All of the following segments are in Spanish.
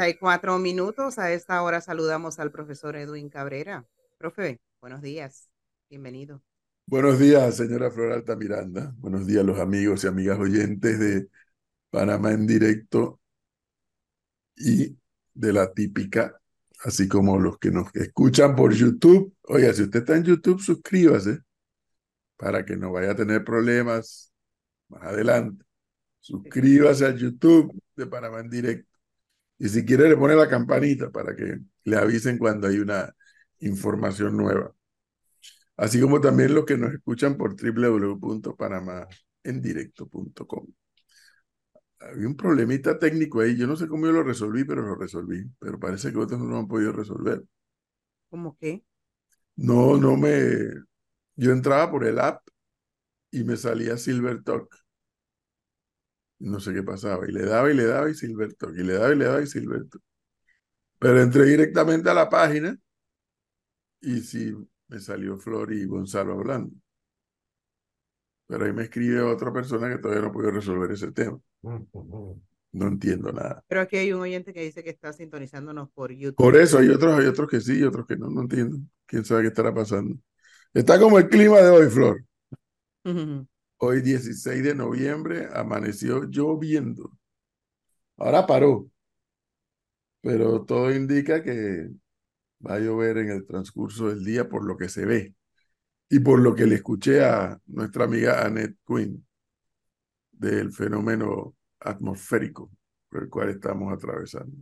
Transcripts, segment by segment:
34 minutos. A esta hora saludamos al profesor Edwin Cabrera. Profe, buenos días. Bienvenido. Buenos días, señora Floralta Miranda. Buenos días, los amigos y amigas oyentes de Panamá en directo y de la típica, así como los que nos escuchan por YouTube. Oiga, si usted está en YouTube, suscríbase para que no vaya a tener problemas más adelante. Suscríbase a YouTube de Panamá en directo. Y si quiere, le pone la campanita para que le avisen cuando hay una información nueva. Así como también los que nos escuchan por www.panamaendirecto.com. Había un problemita técnico ahí. Yo no sé cómo yo lo resolví, pero lo resolví. Pero parece que otros no lo han podido resolver. ¿Cómo qué? No, no me. Yo entraba por el app y me salía Silver Talk no sé qué pasaba, y le daba y le daba y Silverto, y le daba y le daba y Silverto. Pero entré directamente a la página y sí, me salió Flor y Gonzalo hablando. Pero ahí me escribe otra persona que todavía no puede resolver ese tema. No entiendo nada. Pero aquí hay un oyente que dice que está sintonizándonos por YouTube. Por eso hay otros, hay otros que sí y otros que no, no entiendo. ¿Quién sabe qué estará pasando? Está como el clima de hoy, Flor. Hoy 16 de noviembre amaneció lloviendo. Ahora paró, pero todo indica que va a llover en el transcurso del día por lo que se ve y por lo que le escuché a nuestra amiga Annette Quinn del fenómeno atmosférico por el cual estamos atravesando.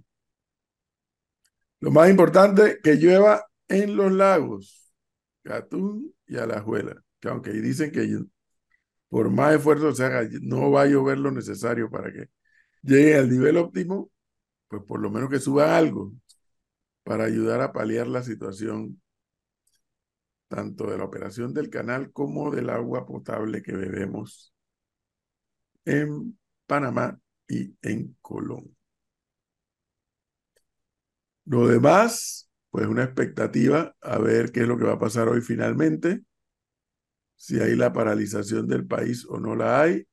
Lo más importante, que llueva en los lagos, Gatún y Alajuela, que aunque dicen que por más esfuerzo se haga, no va a llover lo necesario para que llegue al nivel óptimo, pues por lo menos que suba algo para ayudar a paliar la situación tanto de la operación del canal como del agua potable que bebemos en Panamá y en Colón. Lo demás, pues una expectativa a ver qué es lo que va a pasar hoy finalmente si hay la paralización del país o no la hay.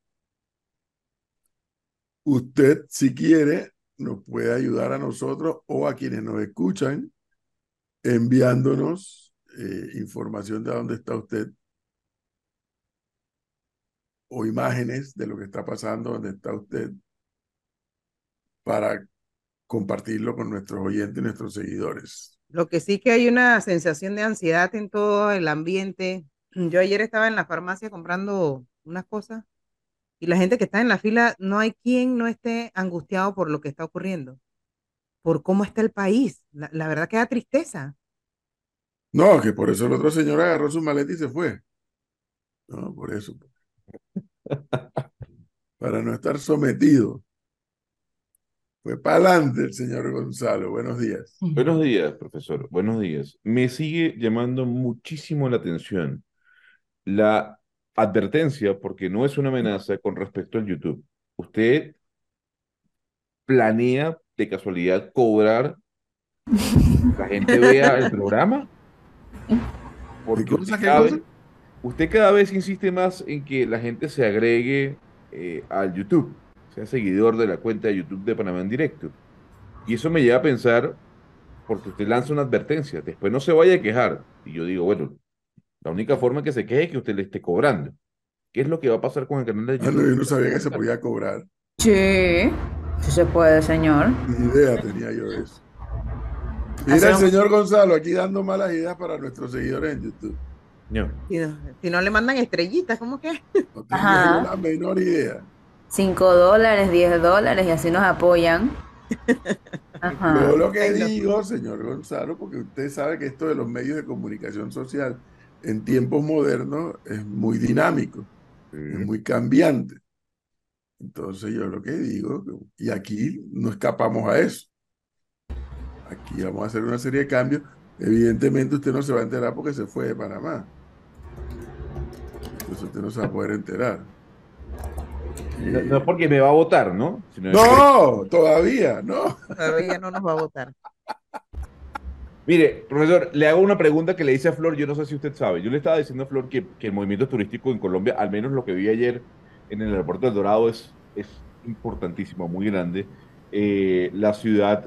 Usted, si quiere, nos puede ayudar a nosotros o a quienes nos escuchan enviándonos eh, información de dónde está usted o imágenes de lo que está pasando, dónde está usted, para compartirlo con nuestros oyentes y nuestros seguidores. Lo que sí que hay una sensación de ansiedad en todo el ambiente yo ayer estaba en la farmacia comprando unas cosas y la gente que está en la fila, no hay quien no esté angustiado por lo que está ocurriendo, por cómo está el país. La, verdad que da tristeza. No, que por eso el otro señor agarró su maleta y se fue. No, por eso. Para no estar sometido. Fue para adelante el señor Gonzalo. Buenos días. Buenos días, profesor. Buenos días. Me sigue llamando muchísimo la atención la advertencia, porque no es una amenaza con respecto al YouTube. ¿Usted planea de casualidad cobrar la gente vea el programa? Porque usted cada, usted cada, vez insiste más en que la gente se agregue eh, al YouTube, sea seguidor de la cuenta de YouTube de Panamá en directo. Y eso me lleva a pensar, porque usted lanza una advertencia, después no se vaya a quejar. Y yo digo, bueno, la única forma que se quede es que usted le esté cobrando. ¿Qué es lo que va a pasar con el canal de YouTube? Ah, yo no sabía que se podía cobrar. Sí, sí se puede, señor. Ni idea tenía yo de eso. Mira el señor Gonzalo aquí dando malas ideas para nuestros seguidores en YouTube. No. Si, no, le mandan estrellitas, ¿cómo que? No tengo la menor idea. 5 dólares, 10 dólares y así nos apoyan. Ajá. Yo lo que digo, señor Gonzalo, porque usted sabe que esto de los medios de comunicación social en tiempos modernos es muy dinámico, es muy cambiante. Entonces yo lo que digo, y aquí no escapamos a eso. Aquí vamos a hacer una serie de cambios. Evidentemente usted no se va a enterar porque se fue de Panamá. Entonces usted no se va a poder enterar. No, porque me va a votar, ¿no? no, todavía, no. Todavía no nos va a votar. Mire, profesor, le hago una pregunta que le hice a Flor, yo no sé si usted sabe. Yo le estaba diciendo a Flor que, el movimiento turístico en Colombia, al menos lo que vi ayer en el aeropuerto del Dorado, es, es importantísimo, muy grande. Eh, la ciudad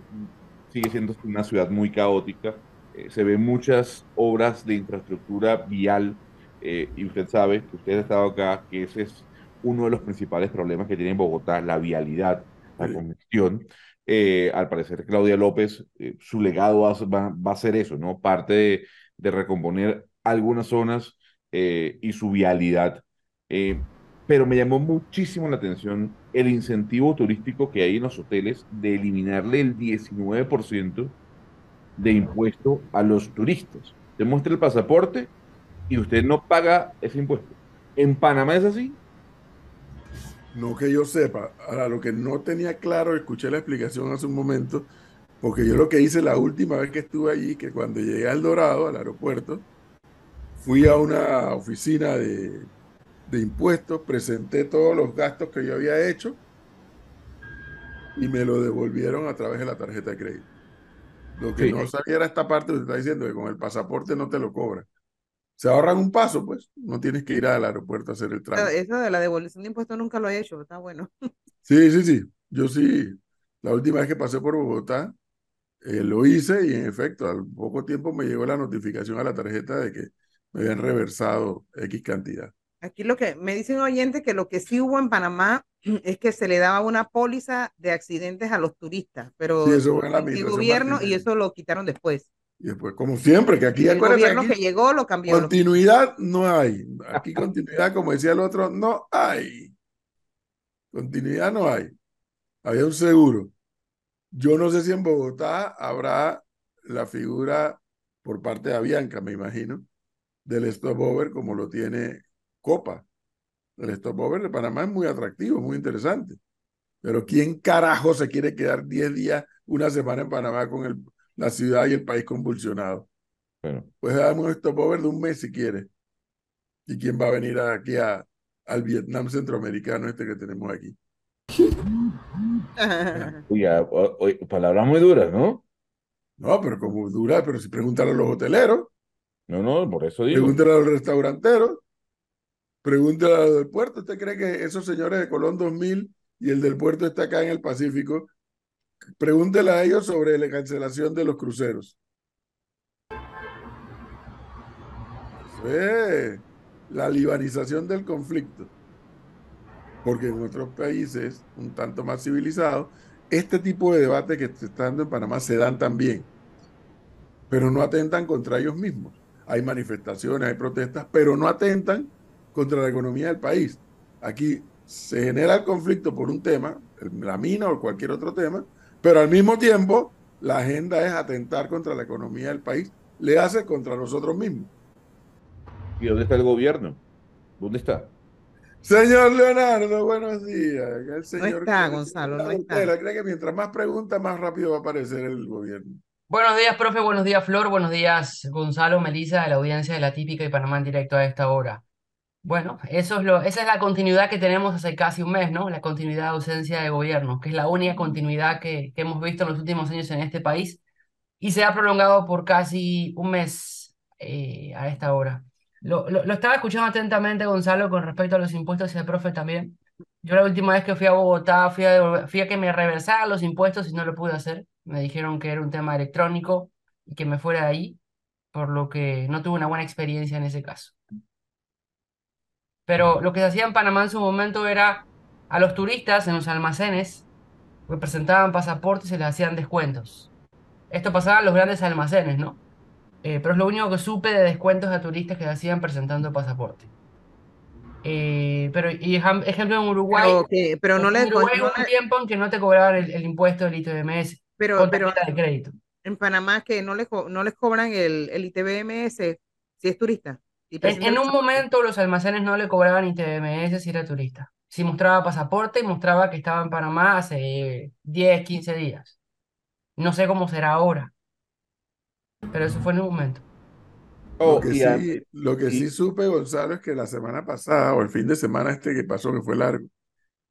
sigue siendo una ciudad muy caótica. Eh, se ven muchas obras de infraestructura vial eh, y usted sabe, que usted ha estado acá, que ese es uno de los principales problemas que tiene Bogotá, la vialidad, la congestión. Eh, al parecer, Claudia López, su legado va, a ser eso, ¿no? Parte de, recomponer algunas zonas y su vialidad. pero me llamó muchísimo la atención el incentivo turístico que hay en los hoteles de eliminarle el 19% de impuesto a los turistas. Te muestra el pasaporte y usted no paga ese impuesto. ¿En Panamá es así? No que yo sepa. Ahora, lo que no tenía claro, escuché la explicación hace un momento, porque yo lo que hice la última vez que estuve allí, que cuando llegué al Dorado, al aeropuerto, fui a una oficina de, de impuestos, presenté todos los gastos que yo había hecho y me lo devolvieron a través de la tarjeta de crédito. Lo que no sabía era esta parte que te está diciendo, que con el pasaporte no te lo cobran. Se ahorran un paso, pues. No tienes que ir al aeropuerto a hacer el trámite. Eso de la devolución de impuestos nunca lo he hecho, está bueno. Sí, sí, sí. Yo sí. La última vez que pasé por Bogotá, eh, lo hice y en efecto, al poco tiempo me llegó la notificación a la tarjeta de que me habían reversado X cantidad. Aquí lo que me dicen oyentes que lo que sí hubo en Panamá es que se le daba una póliza de accidentes a los turistas, pero sí, eso el gobierno y eso lo quitaron después. Y después, como siempre, que aquí el gobierno que llegó lo cambió. Continuidad no hay. Aquí continuidad, como decía el otro, no hay. Continuidad no hay. Había un seguro. Yo no sé si en Bogotá habrá la figura por parte de Avianca, me imagino, del stopover como lo tiene Copa. El stopover de Panamá es muy atractivo, muy interesante. Pero ¿quién carajo se quiere quedar 10 días, una semana en Panamá con el, la ciudad y el país convulsionado? Bueno. Pues damos un stopover de un mes si quiere. ¿Y quién va a venir aquí a, al Vietnam centroamericano este que tenemos aquí? Uy, palabras muy duras, ¿no? No, pero como duras, pero si pregúntale a los hoteleros. No, no, por eso digo. Pregúntale a los restauranteros. Pregúntale al del puerto. ¿Usted cree que esos señores de Colón 2000 y el del puerto está acá en el Pacífico? Pregúntele a ellos sobre la cancelación de los cruceros. Es la libanización del conflicto. Porque en otros países, un tanto más civilizados, este tipo de debate que se está dando en Panamá se dan también, pero no atentan contra ellos mismos. Hay manifestaciones, hay protestas, pero no atentan contra la economía del país. Aquí se genera el conflicto por un tema, la mina o cualquier otro tema, pero al mismo tiempo la agenda es atentar contra la economía del país, le hace contra nosotros mismos. ¿Y dónde está el gobierno? ¿Dónde está? Señor Leonardo, buenos días. El señor no está, Gonzalo, no está. cree que mientras más preguntas, más rápido va a aparecer el gobierno. Buenos días, profe. Buenos días, Flor. Buenos días, Gonzalo, Melisa, de la audiencia de la típica y Panamá en directo a esta hora. Bueno, eso es lo, esa es la continuidad que tenemos hace casi un mes, ¿no? La continuidad de ausencia de gobierno, que es la única continuidad que, que hemos visto en los últimos años en este país y se ha prolongado por casi un mes eh, a esta hora. Lo, lo, estaba escuchando atentamente, Gonzalo, con respecto a los impuestos y al profe también. Yo la última vez que fui a Bogotá fui a, fui a que me reversaran los impuestos y no lo pude hacer. Me dijeron que era un tema electrónico y que me fuera de ahí, por lo que no tuve una buena experiencia en ese caso. Pero lo que se hacía en Panamá en su momento era a los turistas en los almacenes que presentaban pasaportes y se les hacían descuentos. Esto pasaba en los grandes almacenes, ¿no? Eh, pero es lo único que supe de descuentos a turistas que se hacían presentando pasaporte. Eh, pero, y ejemplo en Uruguay, pero, no le Uruguay hubo un tiempo en que no te cobraban el, impuesto del ITBMS pero, pero de crédito. En Panamá que no les, no les cobran el, el ITBMS si es turista. En, un momento los almacenes no le cobraban ni TMS si era turista. Si mostraba pasaporte y mostraba que estaba en Panamá hace 10, 15 días. No sé cómo será ahora. Pero eso fue en un momento. lo oh, que, sí, lo que sí supe, Gonzalo, es que la semana pasada o el fin de semana este que pasó, que fue largo,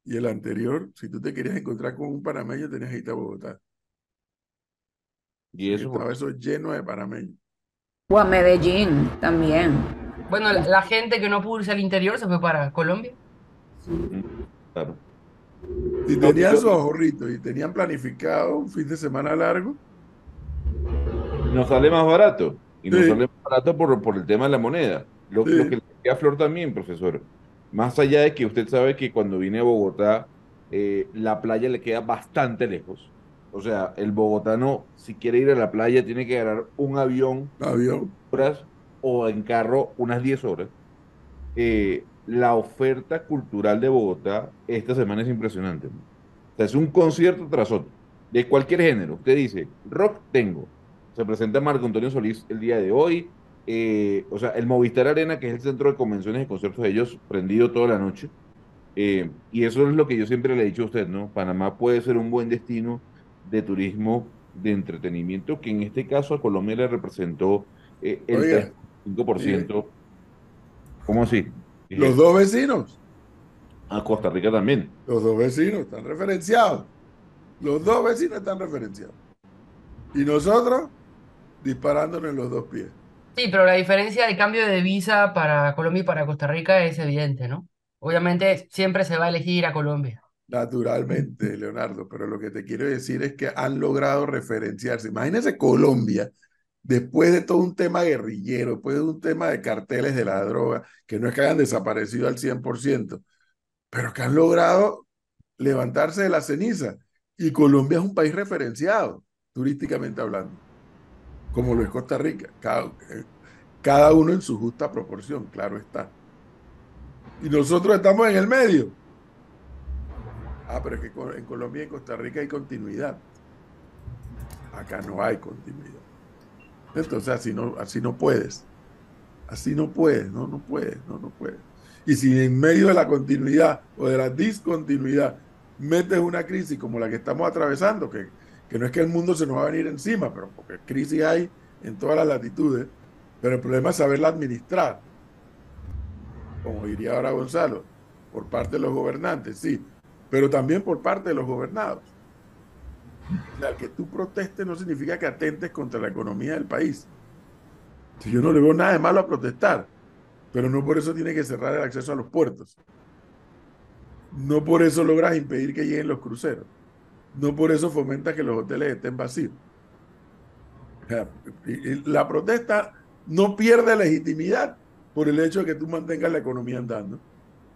y el anterior, si tú te querías encontrar con un panameño, tenías que irte a Bogotá. Y eso. Estaba eso lleno de panameños. O a Medellín también. Bueno, la, gente que no pudo irse al interior se fue para Colombia. Y tenían sus ahorritos y tenían planificado un fin de semana largo, nos sale más barato. Y nos sale más barato por, por el tema de la moneda. Lo, lo que le decía a Flor también, profesor. Más allá de que usted sabe que cuando viene a Bogotá, eh, la playa le queda bastante lejos. O sea, el bogotano, si quiere ir a la playa, tiene que agarrar un avión, avión. horas o en carro unas 10 horas. Eh, la oferta cultural de Bogotá esta semana es impresionante. O sea, es un concierto tras otro, de cualquier género. Usted dice, rock tengo. Se presenta Marco Antonio Solís el día de hoy. Eh, o sea, el Movistar Arena, que es el centro de convenciones y conciertos de ellos, prendido toda la noche. Eh, y eso es lo que yo siempre le he dicho a usted, ¿no? Panamá puede ser un buen destino de turismo de entretenimiento, que en este caso a Colombia le representó eh, el 5%. ¿Cómo así? Los dos vecinos. A Costa Rica también. Los dos vecinos están referenciados. Los dos vecinos están referenciados. Y nosotros disparándonos en los dos pies. Sí, pero la diferencia de cambio de visa para Colombia y para Costa Rica es evidente, ¿no? Obviamente siempre se va a elegir a Colombia. Naturalmente, Leonardo, pero lo que te quiero decir es que han logrado referenciarse. Imagínese Colombia, después de todo un tema guerrillero, después de un tema de carteles de la droga, que no es que hayan desaparecido al 100%, pero que han logrado levantarse de la ceniza. Y Colombia es un país referenciado, turísticamente hablando, como lo es Costa Rica, cada, cada uno en su justa proporción, claro está. Y nosotros estamos en el medio. Ah, pero es que en Colombia y en Costa Rica hay continuidad. Acá no hay continuidad. Entonces así no, así no puedes. Así no puedes, no, no puedes, no, no puedes. Y si en medio de la continuidad o de la discontinuidad metes una crisis como la que estamos atravesando, que, que no es que el mundo se nos va a venir encima, pero porque crisis hay en todas las latitudes, pero el problema es saberla administrar como diría ahora Gonzalo, por parte de los gobernantes, sí, pero también por parte de los gobernados. Sea, que tú protestes no significa que atentes contra la economía del país. Si yo no le veo nada de malo a protestar, pero no por eso tiene que cerrar el acceso a los puertos. No por eso logras impedir que lleguen los cruceros. No por eso fomenta que los hoteles estén vacíos. la protesta no pierde legitimidad por el hecho de que tú mantengas la economía andando.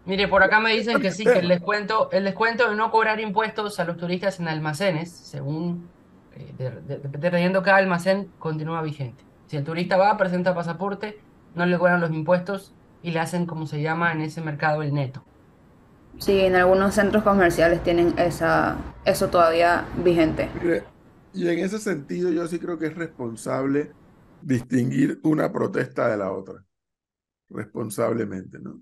Mire, por acá me dicen que sí, que el descuento, el descuento de no cobrar impuestos a los turistas en almacenes, según eh, dependiendo cada almacén, continúa vigente. Si el turista va, presenta pasaporte, no le cobran los impuestos y le hacen, como se llama en ese mercado, el neto. Sí, en algunos centros comerciales tienen esa, eso todavía vigente. y en ese sentido yo sí creo que es responsable distinguir una protesta de la otra responsablemente, ¿no?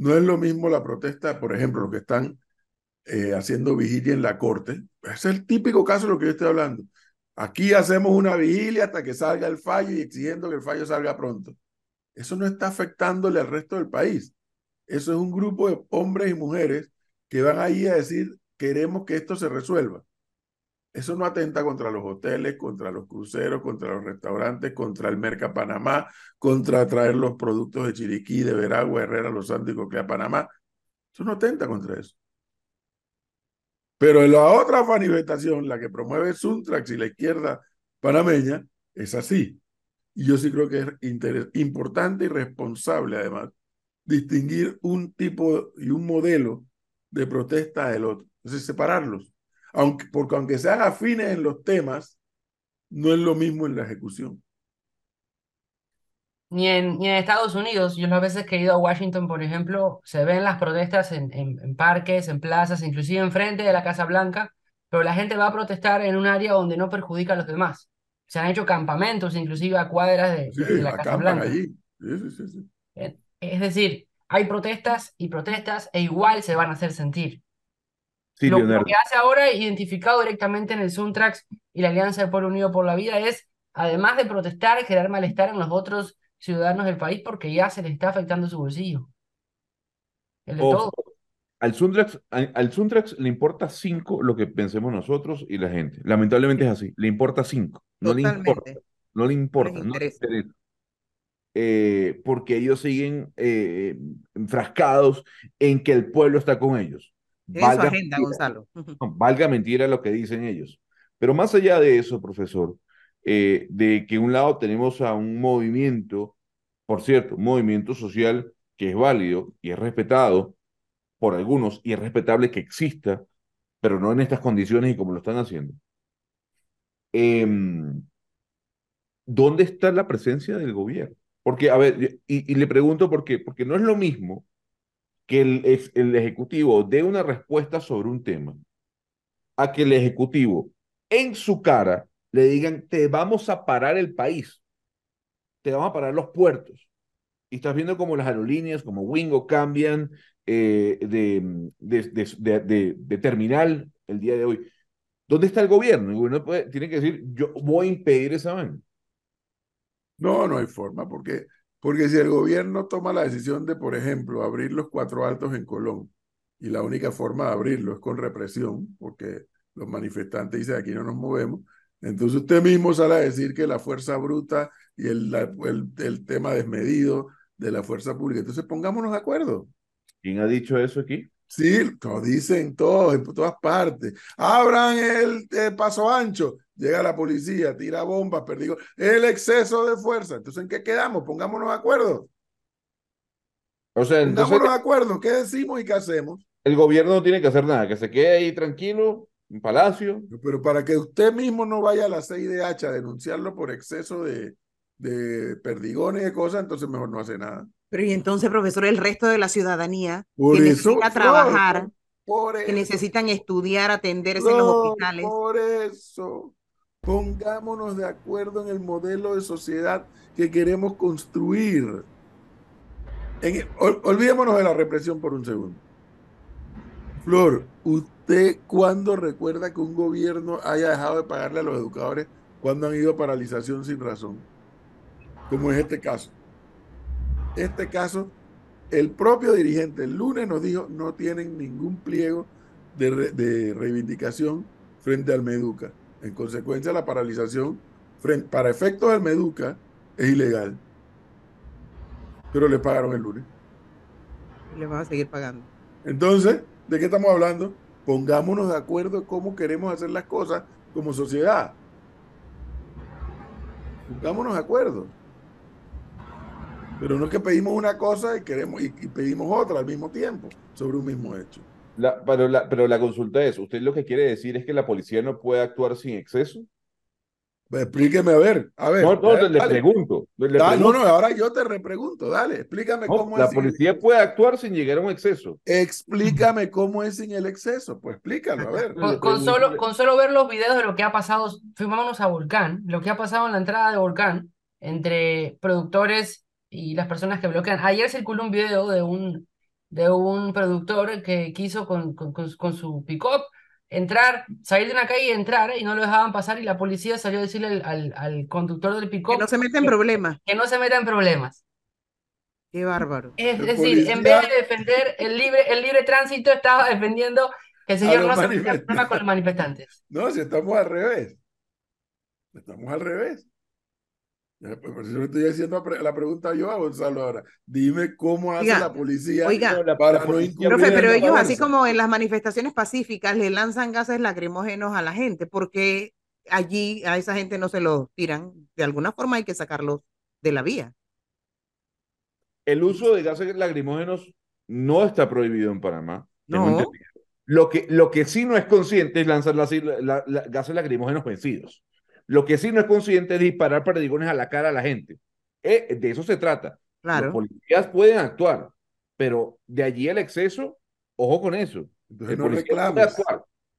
No es lo mismo la protesta, por ejemplo, los que están eh, haciendo vigilia en la corte. Es el típico caso de lo que yo estoy hablando. Aquí hacemos una vigilia hasta que salga el fallo y exigiendo que el fallo salga pronto. Eso no está afectándole al resto del país. Eso es un grupo de hombres y mujeres que van ahí a decir, queremos que esto se resuelva. Eso no atenta contra los hoteles, contra los cruceros, contra los restaurantes, contra el Merca Panamá, contra traer los productos de Chiriquí, de Veragua, Herrera, Los Santos y Coquea Panamá. Eso no atenta contra eso. Pero en la otra manifestación, la que promueve Suntrax y la izquierda panameña, es así. Y yo sí creo que es importante y responsable, además, distinguir un tipo y un modelo de protesta del otro. Es separarlos aunque, porque aunque sean afines en los temas, no es lo mismo en la ejecución. Ni en, ni en Estados Unidos, yo las veces que he ido a Washington, por ejemplo, se ven las protestas en, en, parques, en plazas, inclusive enfrente de la Casa Blanca, pero la gente va a protestar en un área donde no perjudica a los demás. Se han hecho campamentos, inclusive a cuadras de, la Casa Blanca. Allí. Eh, es decir, hay protestas y protestas e igual se van a hacer sentir lo, que hace ahora, identificado directamente en el Suntrax y la Alianza del Pueblo Unido por la Vida, es, además de protestar, generar malestar en los otros ciudadanos del país porque ya se les está afectando su bolsillo. El de todo. Al Suntrax, al Suntrax le importa cinco lo que pensemos nosotros y la gente. Lamentablemente es así. Le importa cinco. No le importa. No le importa. No le interesa. Eh, porque ellos siguen eh, enfrascados en que el pueblo está con ellos. Valga agenda, Gonzalo. valga mentira lo que dicen ellos. Pero más allá de eso, profesor, eh, de que un lado tenemos a un movimiento, por cierto, un movimiento social que es válido y es respetado por algunos y es respetable que exista, pero no en estas condiciones y como lo están haciendo. Em, ¿Dónde está la presencia del gobierno? Porque, a ver, y, le pregunto por qué, porque no es lo mismo que el, el Ejecutivo dé una respuesta sobre un tema a que el Ejecutivo en su cara le digan, te vamos a parar el país, te vamos a parar los puertos. Y estás viendo como las aerolíneas, como Wingo, cambian eh, de, de, de, terminal el día de hoy. ¿Dónde está el gobierno? El gobierno tiene que decir, yo voy a impedir esa vaina. No, no hay forma, porque, porque si el gobierno toma la decisión de, por ejemplo, abrir los cuatro altos en Colón, y la única forma de abrirlo es con represión, porque los manifestantes dicen aquí no nos movemos, entonces usted mismo sale a decir que la fuerza bruta y el, el, tema desmedido de la fuerza pública. Entonces pongámonos de acuerdo. ¿Quién ha dicho eso aquí? Sí, lo dicen todos, en todas partes. Abran el, paso ancho. Llega la policía, tira bombas, perdigo. El exceso de fuerza. Entonces, ¿en qué quedamos? Pongámonos de acuerdo. O sea, entonces, Pongámonos de acuerdo. ¿Qué decimos y qué hacemos? El gobierno no tiene que hacer nada, que se quede ahí tranquilo un palacio. Pero para que usted mismo no vaya a la CIDH a denunciarlo por exceso de, de perdigones y cosas, entonces mejor no hace nada. Pero y entonces, profesor, el resto de la ciudadanía que necesita trabajar, que necesitan estudiar, atenderse en los hospitales. Por eso, pongámonos de acuerdo en el modelo de sociedad que queremos construir. olvidémonos de la represión por un segundo. Flor, ¿usted cuándo recuerda que un gobierno haya dejado de pagarle a los educadores cuando han ido a paralización sin razón? Como es este caso. Este caso, el propio dirigente el lunes nos dijo no tienen ningún pliego de, reivindicación frente al Meduca. En consecuencia, la paralización para efectos del Meduca es ilegal. Pero le pagaron el lunes. Le van a seguir pagando. Entonces, ¿De qué estamos hablando? Pongámonos de acuerdo cómo queremos hacer las cosas como sociedad. Pongámonos de acuerdo. Pero no es que pedimos una cosa y queremos y, pedimos otra al mismo tiempo sobre un mismo hecho. Pero, la, pero la consulta es, ¿usted lo que quiere decir es que la policía no puede actuar sin exceso? Explíqueme, a ver, a ver. No, no, le, pregunto, No, no, ahora yo te repregunto, dale, explícame cómo es. La policía puede actuar sin llegar a un exceso. Explícame cómo es sin el exceso, pues explícalo, a ver. Con, solo, con solo ver los videos de lo que ha pasado, firmámonos a Volcán, lo que ha pasado en la entrada de Volcán, entre productores y las personas que bloquean. Ayer circuló un video de un, de un productor que quiso con, con, con su pick-up entrar, salir de una calle y entrar y no lo dejaban pasar y la policía salió a decirle al, al, conductor del pick Que no se meta en problemas. Que no se meta en problemas. Qué bárbaro. Es, decir, en vez de defender el libre, el libre tránsito, estaba defendiendo que el señor no se meta en problemas con los manifestantes. No, si estamos al revés. Estamos al revés. Pues, por eso estoy haciendo la pregunta yo a Gonzalo ahora. Dime cómo hace la policía para no Profe, pero ellos, así como en las manifestaciones pacíficas, le lanzan gases lacrimógenos a la gente, porque allí a esa gente no se lo tiran. De alguna forma hay que sacarlos de la vía. El uso de gases lacrimógenos no está prohibido en Panamá. No. Lo que, lo que sí no es consciente es lanzar gases lacrimógenos vencidos. Lo que sí no es consciente es disparar perdigones a la cara a la gente. Eh, de eso se trata. Claro. Los policías pueden actuar, pero de allí el exceso, ojo con eso. Entonces no reclames.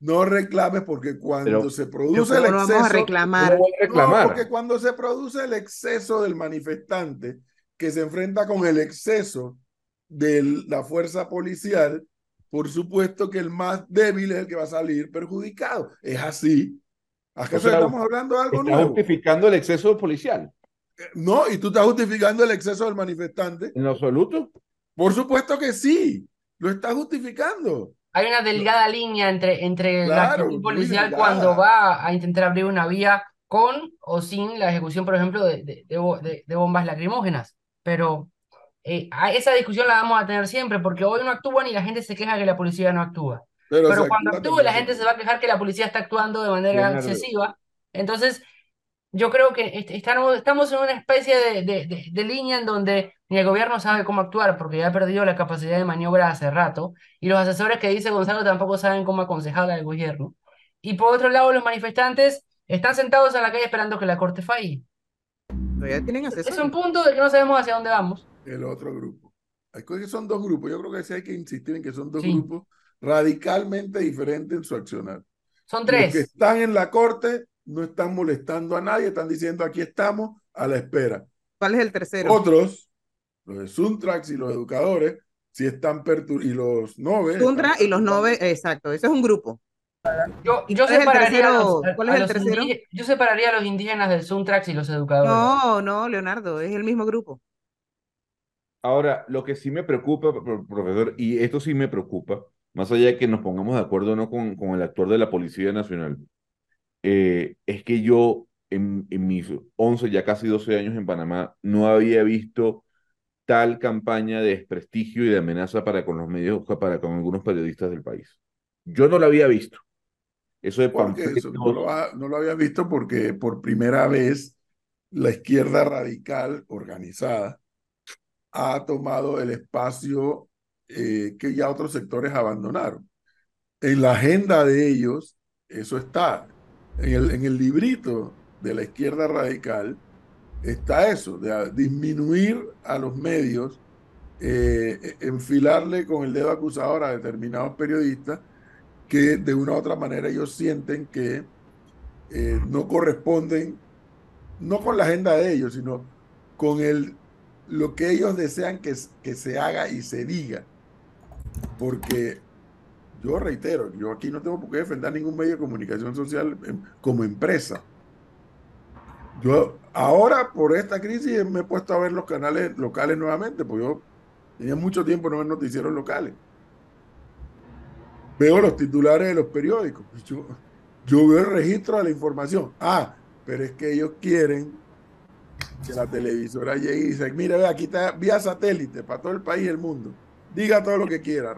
No reclames porque cuando se produce el exceso. Vamos a reclamar. No, porque cuando se produce el exceso del manifestante que se enfrenta con el exceso de la fuerza policial, por supuesto que el más débil es el que va a salir perjudicado. Es así. ¿Acaso estamos hablando de algo nuevo? justificando el exceso policial. Eh, no, y tú estás justificando el exceso del manifestante. En absoluto. Por supuesto que sí, lo estás justificando. Hay una delgada línea entre, entre la actitud policial cuando va a intentar abrir una vía con o sin la ejecución, por ejemplo, de, de, de, bombas lacrimógenas. Pero eh, esa discusión la vamos a tener siempre, porque hoy no actúan y la gente se queja que la policía no actúa. Pero, cuando actúe, la gente se va a quejar que la policía está actuando de manera excesiva. Entonces, yo creo que estamos, estamos en una especie de, de, de, línea en donde ni el gobierno sabe cómo actuar porque ya ha perdido la capacidad de maniobra hace rato y los asesores que dice Gonzalo tampoco saben cómo aconsejar al gobierno. Y por otro lado, los manifestantes están sentados en la calle esperando que la corte falle. tienen Es un punto de que no sabemos hacia dónde vamos. El otro grupo. que son dos grupos. Yo creo que sí hay que insistir en que son dos grupos radicalmente diferentes en su accionar. Son tres. Los que están en la corte no están molestando a nadie, están diciendo aquí estamos a la espera. ¿Cuál es el tercero? Otros, los de Suntrax y los educadores, si están perturbados, y los Nove. Suntra y los Nove, exacto, ese es un grupo. Yo, yo separaría a los, ¿Cuál es el tercero? Yo separaría a los indígenas del Suntrax y los educadores. No, no, Leonardo, es el mismo grupo. Ahora, lo que sí me preocupa, profesor, y esto sí me preocupa, más allá de que nos pongamos de acuerdo no con, con el actor de la Policía Nacional, eh, es que yo en, en, mis 11, ya casi 12 años en Panamá, no había visto tal campaña de desprestigio y de amenaza para con los medios, para con algunos periodistas del país. Yo no lo había visto. Eso de no, lo no lo había visto porque por primera vez la izquierda radical organizada ha tomado el espacio eh, que ya otros sectores abandonaron. En la agenda de ellos, eso está. En el, en el librito de la izquierda radical está eso, de disminuir a los medios, eh, enfilarle con el dedo acusador a determinados periodistas que de una u otra manera ellos sienten que eh, no corresponden, no con la agenda de ellos, sino con el, lo que ellos desean que, que se haga y se diga. Porque yo reitero, yo aquí no tengo por qué defender ningún medio de comunicación social como empresa. Yo ahora por esta crisis me he puesto a ver los canales locales nuevamente, porque yo tenía mucho tiempo no ver noticieros locales. Veo los titulares de los periódicos. Yo, yo veo el registro de la información. Ah, pero es que ellos quieren que la televisora llegue y dice, mira, ve, aquí está vía satélite para todo el país y el mundo. Diga todo lo que quiera.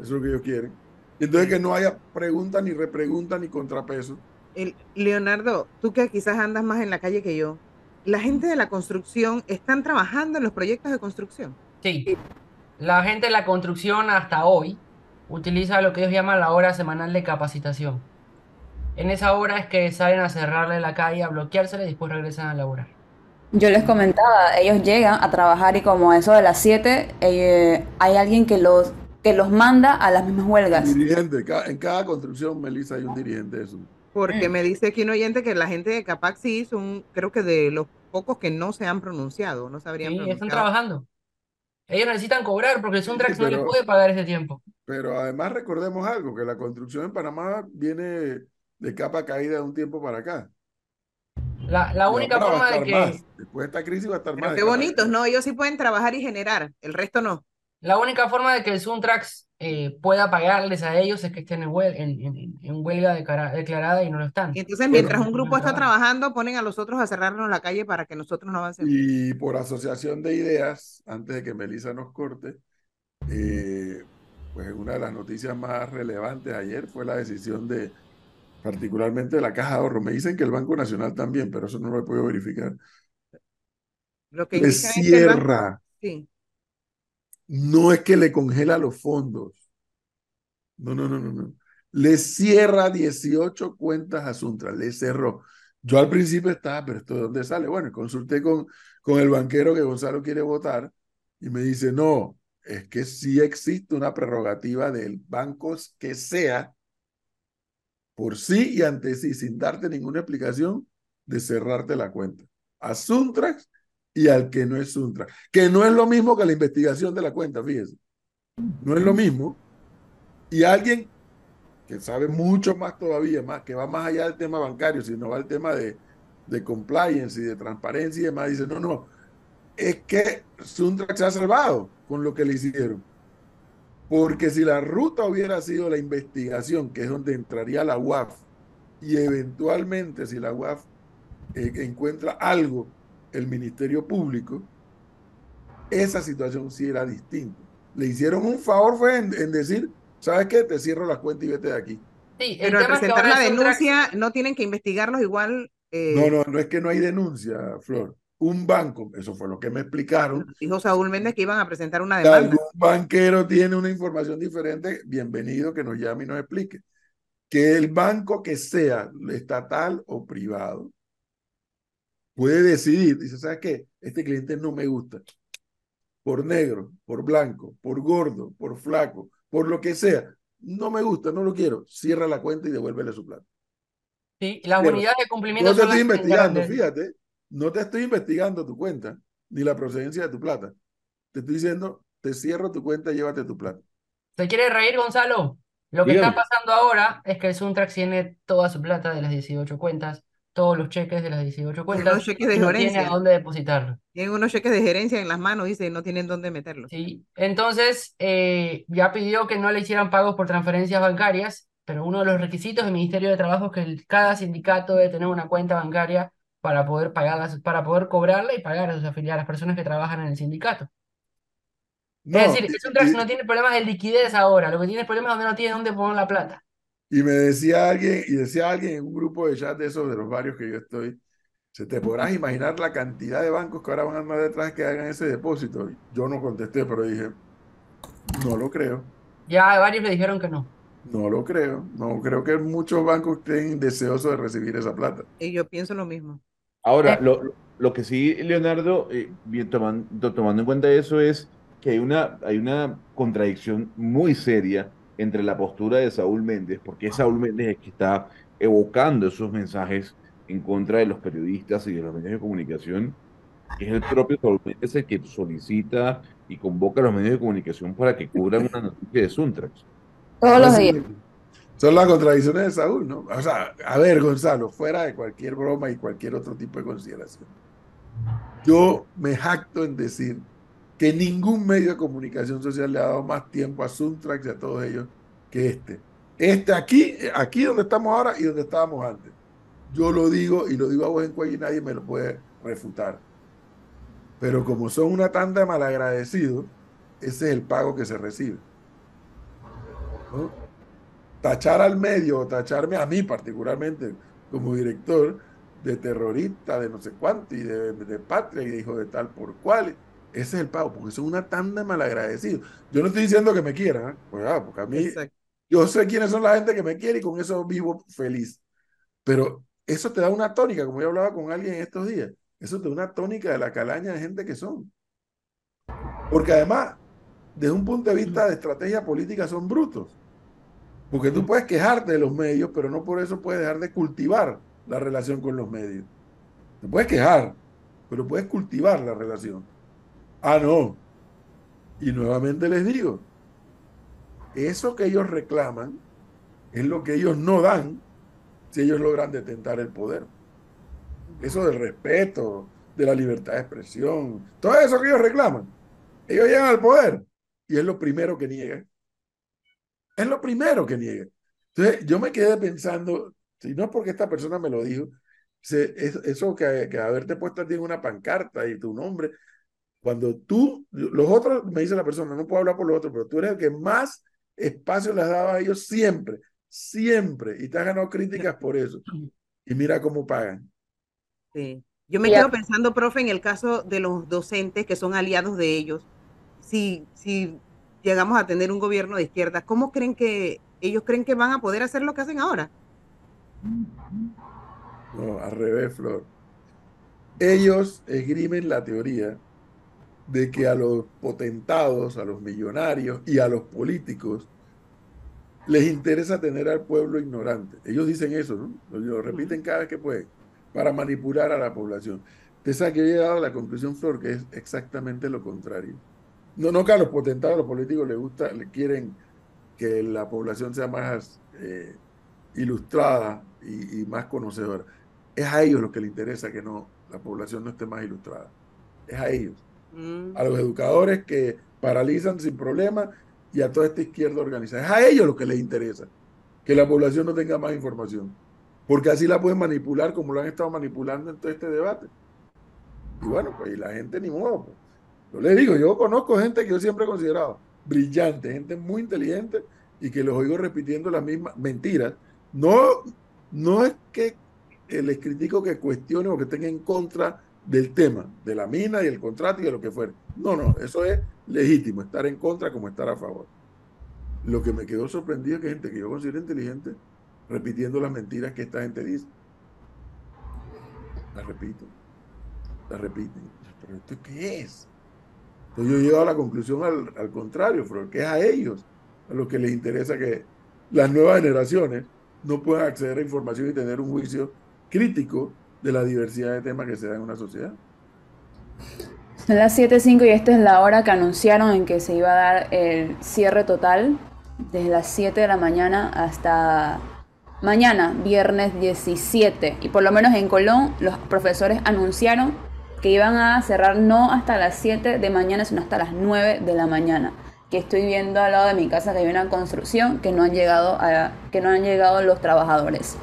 Eso es lo que ellos quieren. Entonces que no haya pregunta, ni repregunta, ni contrapeso. El, Leonardo, tú que quizás andas más en la calle que yo, ¿la gente de la construcción están trabajando en los proyectos de construcción? Sí. La gente de la construcción hasta hoy utiliza lo que ellos llaman la hora semanal de capacitación. En esa hora es que salen a cerrarle la calle, a bloqueársela y después regresan a laborar. Yo les comentaba, ellos llegan a trabajar y como eso de las 7 eh, hay alguien que los que los manda a las mismas huelgas. Dirigente, en cada construcción, Melissa, hay un dirigente de eso. Porque mm. me dice aquí un oyente que la gente de Capac sí son, creo que de los pocos que no se han pronunciado, no sabrían sí, están trabajando. Ellos necesitan cobrar porque el Suntrax no les puede pagar ese tiempo. Pero además recordemos algo, que la construcción en Panamá viene de capa caída de un tiempo para acá. La, la única forma de que... Después de esta crisis va a estar más. Qué bonitos, ¿no? Ellos sí pueden trabajar y generar, el resto no. La única forma de que el Suntrax eh, pueda pagarles a ellos es que estén en, huelga, en, en, huelga declarada y no lo están. Y entonces, mientras un grupo está trabajando, ponen a los otros a cerrarnos la calle para que nosotros no avancemos. Y por asociación de ideas, antes de que Melissa nos corte, eh, pues una de las noticias más relevantes ayer fue la decisión de, particularmente de la Caja de Ahorro. Me dicen que el Banco Nacional también, pero eso no lo he podido verificar. Lo que cierra. sí no es que le congela los fondos. No, no, no, no, no. Le cierra 18 cuentas a Suntra, le cerró. Yo al principio estaba, pero ¿esto de dónde sale? Bueno, consulté con, con el banquero que Gonzalo quiere votar y me dice, no, es que sí existe una prerrogativa del banco que sea, por sí y ante sí, sin darte ninguna explicación, de cerrarte la cuenta. A Suntrax y al que no es Suntra. Que no es lo mismo que la investigación de la cuenta, fíjese. No es lo mismo. Y alguien que sabe mucho más todavía, más, que va más allá del tema bancario, sino va al tema de, de compliance y de transparencia y demás, dice, no, no, es que Suntra se ha salvado con lo que le hicieron. Porque si la ruta hubiera sido la investigación, que es donde entraría la UAF, y eventualmente si la UAF eh, encuentra algo el Ministerio Público, esa situación sí era distinta. Le hicieron un favor fue en, decir, ¿sabes qué? Te cierro la cuenta y vete de aquí. Sí, Pero al presentar la denuncia, no tienen que investigarlos igual. Eh, no, no, no es que no hay denuncia, Flor. Un banco, eso fue lo que me explicaron. Dijo Saúl Méndez que iban a presentar una demanda. Algún banquero tiene una información diferente, bienvenido que nos llame y nos explique. Que el banco que sea estatal o privado puede decidir, dice, ¿sabes qué? Este cliente no me gusta. Por negro, por blanco, por gordo, por flaco, por lo que sea no me gusta, no lo quiero, cierra la cuenta y devuélvele su plata. Sí, las unidades de cumplimiento. No te estoy investigando, fíjate, no te estoy investigando tu cuenta ni la procedencia de tu plata. Te estoy diciendo, te cierro tu cuenta y llévate tu plata. ¿Te quiere reír, Gonzalo? Lo que está pasando ahora es que el Suntrax tiene toda su plata de las 18 cuentas, todos los cheques de las 18 cuentas. Los cheques de y no tiene a dónde depositarlo. Tienen unos cheques de gerencia en las manos, dice, no tienen dónde meterlos. Sí, entonces eh, ya pidió que no le hicieran pagos por transferencias bancarias, pero uno de los requisitos del Ministerio de Trabajo es que cada sindicato debe tener una cuenta bancaria para poder pagarlas, para poder cobrarla y pagar a sus afiliados, a las personas que trabajan en el sindicato. es decir, es un no tiene problemas de liquidez ahora, lo que tiene es problemas donde no tiene dónde poner la plata. Y me decía alguien, y decía alguien en un grupo de chat de esos de los varios que yo estoy, se te podrás imaginar la cantidad de bancos que ahora van a andar detrás que hagan ese depósito. Yo no contesté, pero dije, no lo creo. Ya varios le dijeron que no. No lo creo. No creo que muchos bancos estén deseosos de recibir esa plata. Y yo pienso lo mismo. Ahora, eh. lo, lo que sí, Leonardo, eh, bien, tomando, tomando en cuenta eso, es que hay una, hay una contradicción muy seria entre la postura de Saúl Méndez, porque es Saúl Méndez el que está evocando esos mensajes en contra de los periodistas y de los medios de comunicación, es el propio Saúl el que solicita y convoca a los medios de comunicación para que cubran una noticia de Suntrax. Todos los días. Son las contradicciones de Saúl, ¿no? O sea, a ver, Gonzalo, fuera de cualquier broma y cualquier otro tipo de consideración. Yo me jacto en decir que ningún medio de comunicación social le ha dado más tiempo a Suntrax y a todos ellos que este. Este aquí, aquí donde estamos ahora y donde estábamos antes. Yo lo digo y lo digo a vos en cuello y nadie me lo puede refutar. Pero como son una tanda de malagradecidos, ese es el pago que se recibe. Tachar al medio, tacharme a mí particularmente como director de terrorista, de no sé cuánto, y de, de patria, y de hijo de tal por cual. Ese es el pago, porque son una tanda de malagradecidos. Yo no estoy diciendo que me quieran, ¿eh? pues, ah, porque a mí, yo sé quiénes son la gente que me quiere y con eso vivo feliz. Pero eso te da una tónica, como yo hablaba con alguien estos días, eso te da una tónica de la calaña de gente que son. Porque además, desde un punto de vista de estrategia política, son brutos. Porque tú puedes quejarte de los medios, pero no por eso puedes dejar de cultivar la relación con los medios. Te puedes quejar, pero puedes cultivar la relación. Ah, no. Y nuevamente les digo, eso que ellos reclaman es lo que ellos no dan si ellos logran detentar el poder. Eso del respeto, de la libertad de expresión, todo eso que ellos reclaman. Ellos llegan al poder y es lo primero que niegan. Es lo primero que niegan. Entonces yo me quedé pensando, si no es porque esta persona me lo dijo, eso que, que haberte puesto a ti en una pancarta y tu nombre, cuando tú, los otros, me dice la persona, no puedo hablar por los otros, pero tú eres el que más espacio les daba a ellos siempre, siempre, y te has ganado críticas por eso. Y mira cómo pagan. Sí. Yo me quedo pensando, profe, en el caso de los docentes que son aliados de ellos. Si, si llegamos a tener un gobierno de izquierda, ¿cómo creen que ellos creen que van a poder hacer lo que hacen ahora? No, al revés, Flor. Ellos esgrimen la teoría de que a los potentados, a los millonarios y a los políticos les interesa tener al pueblo ignorante. Ellos dicen eso, ¿no? Lo repiten cada vez que pueden, para manipular a la población. Te que he llegado a la conclusión, Flor, que es exactamente lo contrario. No, no que a los potentados, a los políticos les gusta, le quieren que la población sea más eh, ilustrada y, y, más conocedora. Es a ellos lo que les interesa que no, la población no esté más ilustrada. Es a ellos a los educadores que paralizan sin problema y a toda esta izquierda organizada. Es a ellos lo que les interesa, que la población no tenga más información, porque así la pueden manipular como lo han estado manipulando en todo este debate. Y bueno, pues y la gente ni modo. Pues. Yo le digo, yo conozco gente que yo siempre he considerado brillante, gente muy inteligente y que los oigo repitiendo las mismas mentiras No, no es que les critico que cuestione o que tenga en contra del tema, de la mina y el contrato y de lo que fuera. No, no, eso es legítimo, estar en contra como estar a favor. Lo que me quedó sorprendido es que gente que yo considero inteligente, repitiendo las mentiras que esta gente dice. Las repito, las repiten. ¿Pero esto qué es? Entonces yo he llegado a la conclusión al, al contrario, que es a ellos a los que les interesa que las nuevas generaciones no puedan acceder a información y tener un juicio crítico de la diversidad de temas que se da en una sociedad. Son las 7.05 y esta es la hora que anunciaron en que se iba a dar el cierre total desde las 7 de la mañana hasta mañana, viernes 17. Y por lo menos en Colón los profesores anunciaron que iban a cerrar no hasta las 7 de mañana, sino hasta las 9 de la mañana. Que estoy viendo al lado de mi casa que hay una construcción que no han llegado, a, que no han llegado los trabajadores.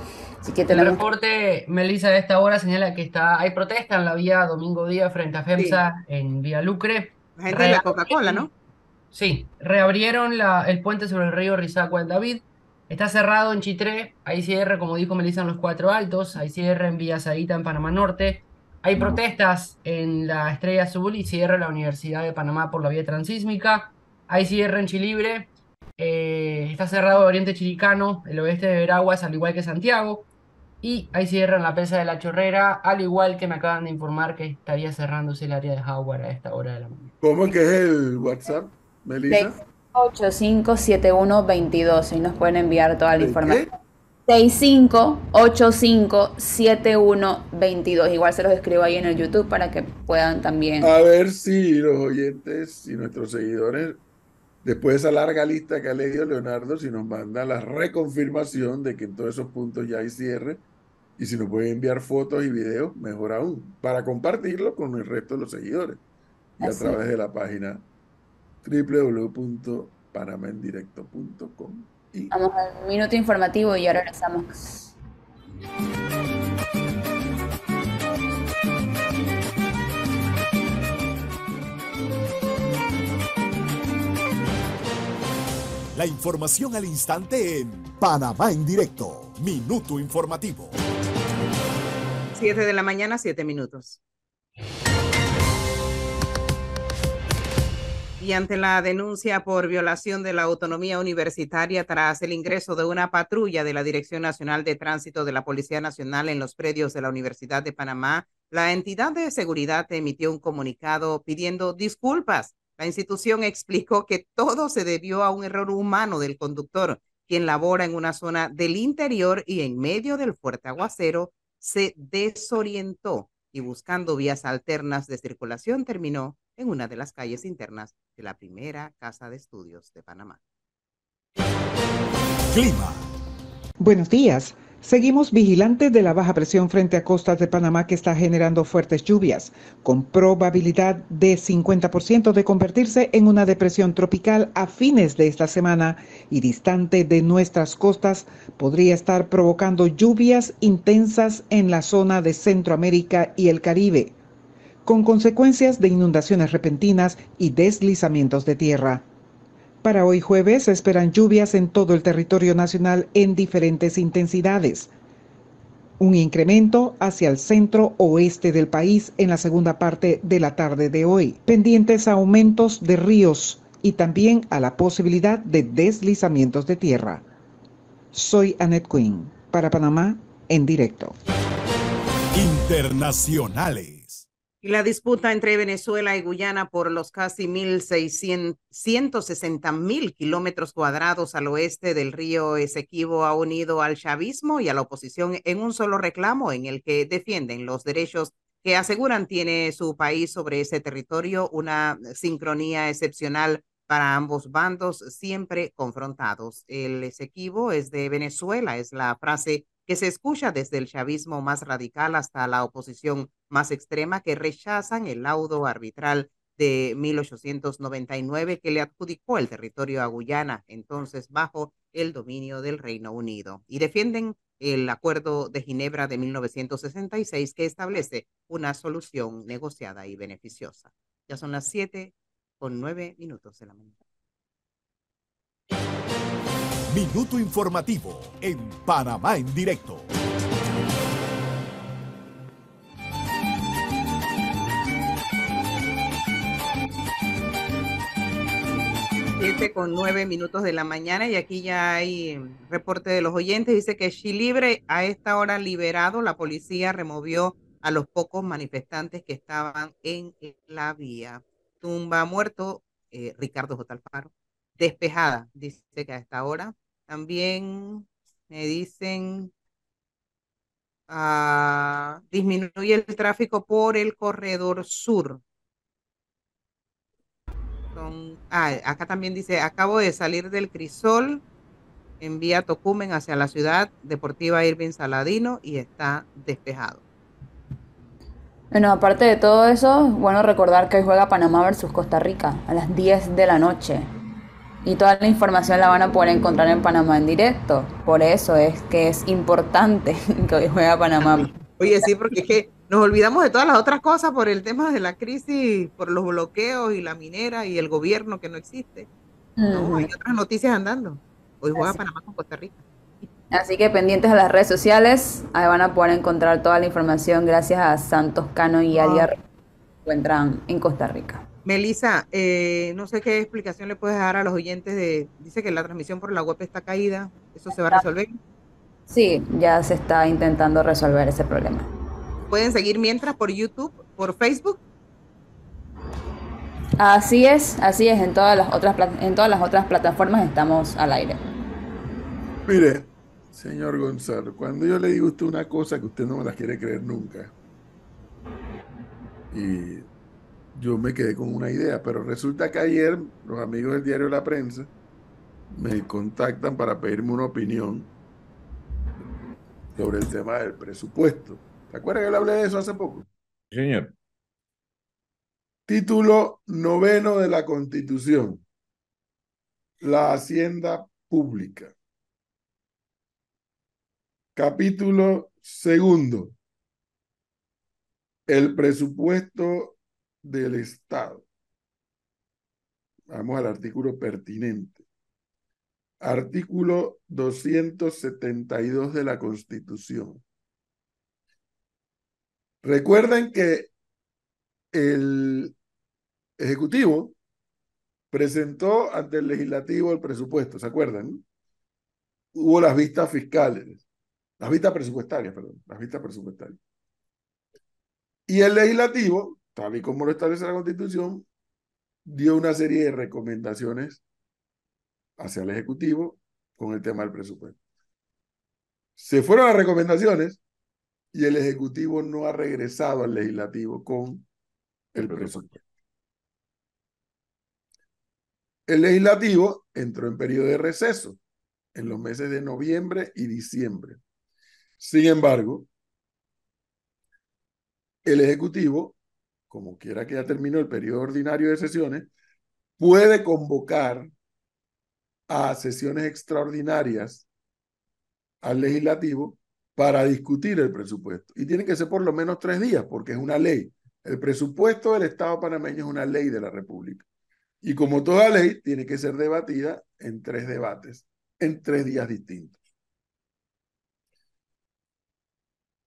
El reporte, Melissa, de esta hora señala que está, hay protesta en la vía Domingo Díaz frente a FEMSA en Vía Lucre. La gente de la Coca-Cola, ¿no? Sí, reabrieron la, el puente sobre el río Rizacua del David. Está cerrado en Chitré, hay cierre, como dijo Melissa, en los Cuatro Altos, hay cierre en Villa Sarita, en Panamá Norte. Hay protestas en la Estrella Azul y cierre en la Universidad de Panamá por la vía transísmica. Hay cierre en Chilibre. Eh, está cerrado Oriente Chiricano, el oeste de Veraguas, al igual que Santiago. Y ahí cierran la pesa de la chorrera, al igual que me acaban de informar que estaría cerrándose el área de Howard a esta hora de la mañana. ¿Cómo es que es el WhatsApp, Melissa? 657122 y nos pueden enviar toda la información. 65857122. Igual se los escribo ahí en el YouTube para que puedan también. A ver si los oyentes y nuestros seguidores, después de esa larga lista que ha leído Leonardo, si nos manda la reconfirmación de que en todos esos puntos ya hay cierre y si nos pueden enviar fotos y videos, mejor aún, para compartirlo con el resto de los seguidores. Y a través de la página www.panamendirecto.com. Vamos al minuto informativo y ahora regresamos. La información al instante en Panamá en directo, minuto informativo. 7 de la mañana, 7 minutos. Y ante la denuncia por violación de la autonomía universitaria tras el ingreso de una patrulla de la Dirección Nacional de Tránsito de la Policía Nacional en los predios de la Universidad de Panamá, la entidad de seguridad emitió un comunicado pidiendo disculpas. La institución explicó que todo se debió a un error humano del conductor, quien labora en una zona del interior y en medio del fuerte aguacero se desorientó y buscando vías alternas de circulación terminó en una de las calles internas de la primera Casa de Estudios de Panamá. Clima. Buenos días. Seguimos vigilantes de la baja presión frente a costas de Panamá que está generando fuertes lluvias, con probabilidad de 50% de convertirse en una depresión tropical a fines de esta semana y distante de nuestras costas, podría estar provocando lluvias intensas en la zona de Centroamérica y el Caribe, con consecuencias de inundaciones repentinas y deslizamientos de tierra. Para hoy jueves se esperan lluvias en todo el territorio nacional en diferentes intensidades. Un incremento hacia el centro oeste del país en la segunda parte de la tarde de hoy, pendientes a aumentos de ríos y también a la posibilidad de deslizamientos de tierra. Soy Annette Quinn, para Panamá, en directo. Internacionales. Y la disputa entre Venezuela y Guyana por los casi 1.160 mil kilómetros cuadrados al oeste del río Esequibo ha unido al chavismo y a la oposición en un solo reclamo en el que defienden los derechos que aseguran tiene su país sobre ese territorio, una sincronía excepcional para ambos bandos, siempre confrontados. El Esequibo es de Venezuela, es la frase que se escucha desde el chavismo más radical hasta la oposición más extrema que rechazan el laudo arbitral de 1899 que le adjudicó el territorio a Guyana, entonces bajo el dominio del Reino Unido, y defienden el Acuerdo de Ginebra de 1966 que establece una solución negociada y beneficiosa. Ya son las siete con nueve minutos de la mañana. Minuto informativo en Panamá en directo. con nueve minutos de la mañana y aquí ya hay reporte de los oyentes. Dice que Chilibre a esta hora liberado, la policía removió a los pocos manifestantes que estaban en la vía. Tumba muerto, eh, Ricardo J. Alfaro. Despejada, dice que a esta hora. También me dicen uh, disminuye el tráfico por el corredor sur ah, acá también dice, acabo de salir del Crisol en vía Tocumen hacia la ciudad deportiva Irving Saladino y está despejado. Bueno, aparte de todo eso, bueno recordar que hoy juega Panamá versus Costa Rica a las 10 de la noche. Y toda la información la van a poder encontrar en Panamá en directo. Por eso es que es importante que hoy juega Panamá. Oye, sí, porque es que nos olvidamos de todas las otras cosas por el tema de la crisis, por los bloqueos y la minera y el gobierno que no existe. No, hay otras noticias andando. Hoy juega Panamá con Costa Rica. Así que pendientes a las redes sociales, ahí van a poder encontrar toda la información gracias a Santos Cano y Aliar que encuentran en Costa Rica. Melissa, eh, no sé qué explicación le puedes dar a los oyentes de, dice que la transmisión por la web está caída, ¿eso se va a resolver? Sí, ya se está intentando resolver ese problema pueden seguir mientras por YouTube, por Facebook. Así es, así es, en todas las otras en todas las otras plataformas estamos al aire. Mire, señor Gonzalo, cuando yo le digo a usted una cosa que usted no me la quiere creer nunca, y yo me quedé con una idea, pero resulta que ayer los amigos del diario La Prensa me contactan para pedirme una opinión sobre el tema del presupuesto. ¿Se acuerdan que le hablé de eso hace poco? señor. Título noveno de la Constitución. La Hacienda Pública. Capítulo segundo. El presupuesto del Estado. Vamos al artículo pertinente. Artículo 272 de la Constitución. Recuerden que el Ejecutivo presentó ante el Legislativo el presupuesto, ¿se acuerdan? Hubo las vistas fiscales, las vistas presupuestarias, perdón, las vistas presupuestarias. Y el Legislativo, tal y como lo establece la Constitución, dio una serie de recomendaciones hacia el Ejecutivo con el tema del presupuesto. Se fueron las recomendaciones y el Ejecutivo no ha regresado al Legislativo con el presupuesto. El Legislativo entró en periodo de receso en los meses de noviembre y diciembre. Sin embargo, el Ejecutivo, como quiera que ya terminó el periodo ordinario de sesiones, puede convocar a sesiones extraordinarias al legislativo para discutir el presupuesto. Y tiene que ser por lo menos tres días, porque es una ley. El presupuesto del Estado panameño es una ley de la República. Y como toda ley, tiene que ser debatida en tres debates, en tres días distintos.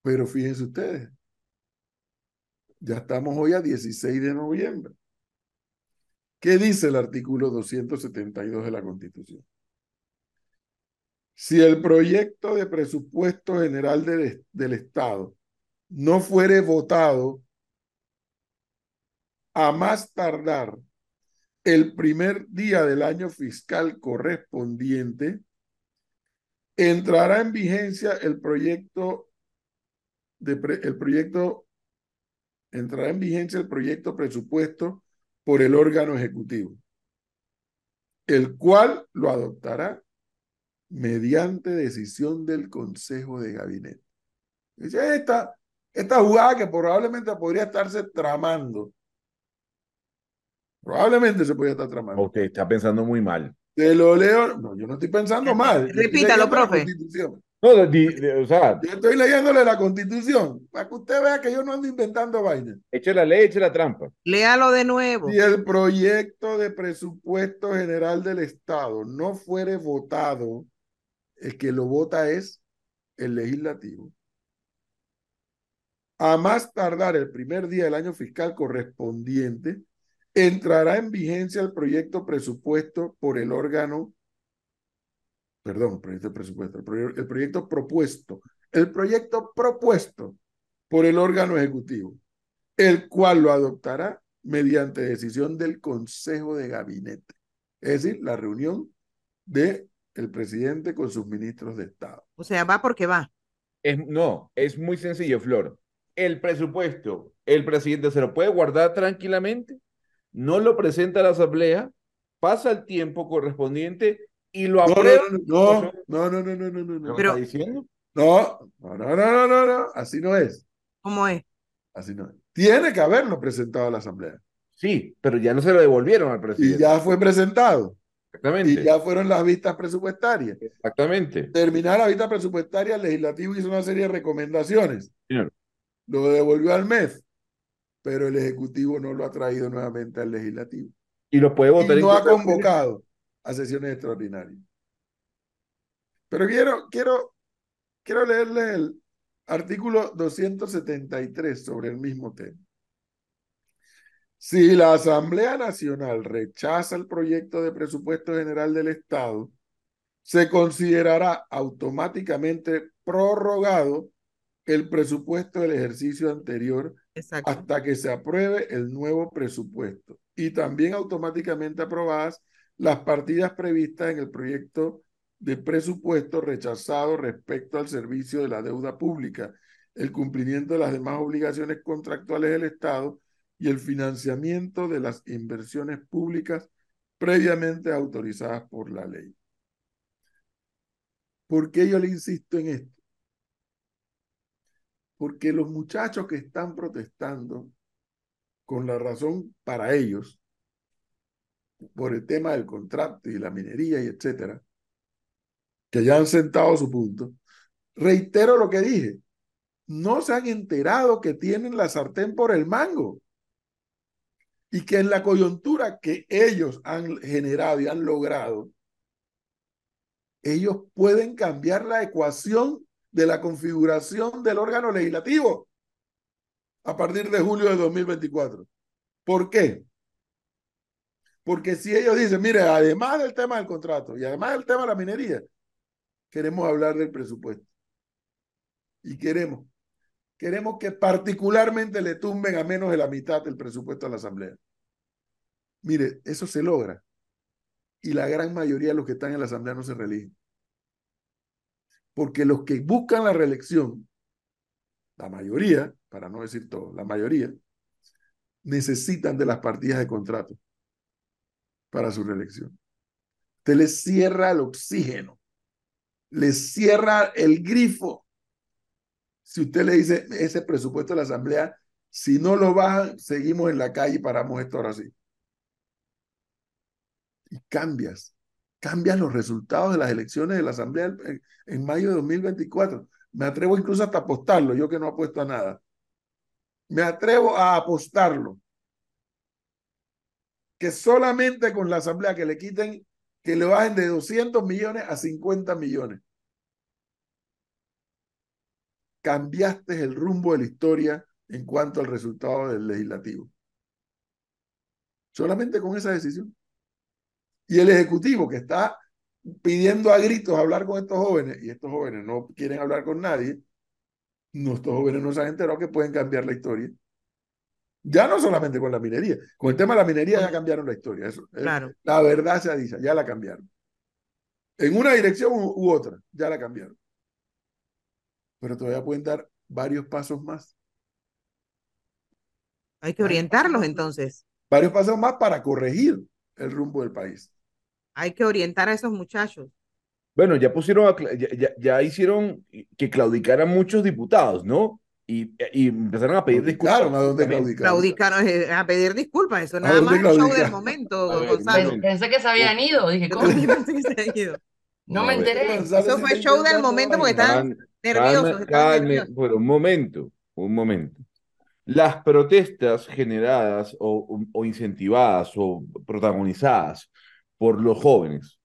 Pero fíjense ustedes, ya estamos hoy a 16 de noviembre. ¿Qué dice el artículo 272 de la Constitución? Si el proyecto de presupuesto general del Estado no fuere votado a más tardar el primer día del año fiscal correspondiente, entrará en vigencia el proyecto de el proyecto entrará en vigencia el proyecto presupuesto por el órgano ejecutivo, el cual lo adoptará mediante decisión del Consejo de Gabinete. Dice, esta, esta jugada que probablemente podría estarse tramando. Probablemente se podría estar tramando. Ok, está pensando muy mal. Te lo leo. No, yo no estoy pensando mal. Repítalo, profe. No, o sea, yo estoy leyéndole la constitución para que usted vea que yo no ando inventando vainas. Eche la ley, eche la trampa. Léalo de nuevo. Si el proyecto de presupuesto general del Estado no fuere votado el que lo vota es el legislativo. A más tardar el primer día del año fiscal correspondiente, entrará en vigencia el proyecto presupuesto por el órgano, perdón, proyecto de presupuesto, el, proyecto propuesto, el proyecto propuesto por el órgano ejecutivo, el cual lo adoptará mediante decisión del Consejo de Gabinete, es decir, la reunión de el presidente con sus ministros de Estado. O sea, va porque va. Es, no, es muy sencillo, Flor. El presupuesto, el presidente se lo puede guardar tranquilamente, no lo presenta a la Asamblea, pasa el tiempo correspondiente y lo aprueba. No, no, no, no, no, no, no. no. Pero, está diciendo? No, no, no, no, no, no, así no es. ¿Cómo es? Así no es. Tiene que haberlo presentado a la Asamblea. Sí, pero ya no se lo devolvieron al presidente. Y ya fue presentado. Exactamente. Y ya fueron las vistas presupuestarias. Exactamente. Terminada la vista presupuestaria, el legislativo hizo una serie de recomendaciones. Señor. Lo devolvió al MEF, pero el ejecutivo no lo ha traído nuevamente al legislativo. Y lo puede votar y no ha convocado a sesiones extraordinarias. Pero quiero, quiero, quiero leerles el artículo 273 sobre el mismo tema. Si la Asamblea Nacional rechaza el proyecto de presupuesto general del Estado, se considerará automáticamente prorrogado el presupuesto del ejercicio anterior hasta que se apruebe el nuevo presupuesto y también automáticamente aprobadas las partidas previstas en el proyecto de presupuesto rechazado respecto al servicio de la deuda pública, el cumplimiento de las demás obligaciones contractuales del Estado y el financiamiento de las inversiones públicas previamente autorizadas por la ley. ¿Por qué yo le insisto en esto? Porque los muchachos que están protestando, con la razón para ellos, por el tema del contrato y la minería y etcétera, que ya han sentado su punto, reitero lo que dije, no se han enterado que tienen la sartén por el mango y que en la coyuntura que ellos han generado y han logrado, ellos pueden cambiar la ecuación de la configuración del órgano legislativo a partir de julio de 2024. ¿Por qué? Porque si ellos dicen, mire, además del tema del contrato y además del tema de la minería, queremos hablar del presupuesto. Y queremos queremos que particularmente le tumben a menos de la mitad del presupuesto a la Asamblea. Mire, eso se logra. Y la gran mayoría de los que están en la Asamblea no se reeligen. Porque los que buscan la reelección, la mayoría, para no decir todo, la mayoría, necesitan de las partidas de contrato para su reelección. Usted les cierra el oxígeno, les cierra el grifo si usted le dice ese presupuesto de la Asamblea, si no lo bajan, seguimos en la calle y paramos esto ahora sí. Y cambias, cambias los resultados de las elecciones de la Asamblea en, mayo de 2024. Me atrevo incluso hasta apostarlo, yo que no apuesto a nada. Me atrevo a apostarlo. Que solamente con la Asamblea que le quiten, que le bajen de 200 millones a 50 millones cambiaste el rumbo de la historia en cuanto al resultado del legislativo. Solamente con esa decisión. Y el Ejecutivo que está pidiendo a gritos hablar con estos jóvenes, y estos jóvenes no quieren hablar con nadie, nuestros jóvenes no se han enterado que pueden cambiar la historia. Ya no solamente con la minería, con el tema de la minería ya cambiaron la historia. Eso, claro. La verdad se ha dicho, ya la cambiaron. En una dirección u otra, ya la cambiaron pero todavía pueden dar varios pasos más. Hay que orientarlos entonces. Varios pasos más para corregir el rumbo del país. Hay que orientar a esos muchachos. Bueno, ya pusieron, ya, ya, hicieron que claudicaran muchos diputados, ¿no? Y, y, empezaron a pedir disculpas. ¿a dónde claudicaron? Eh, a pedir disculpas, eso nada más el show del momento, Gonzalo. Pensé que se habían ido, dije, ¿cómo? Pensé que se habían ido. No, me enteré. Eso fue show del momento porque estaban nerviosos. Calme, bueno, un momento, un momento. Las protestas generadas o, o incentivadas o protagonizadas por los jóvenes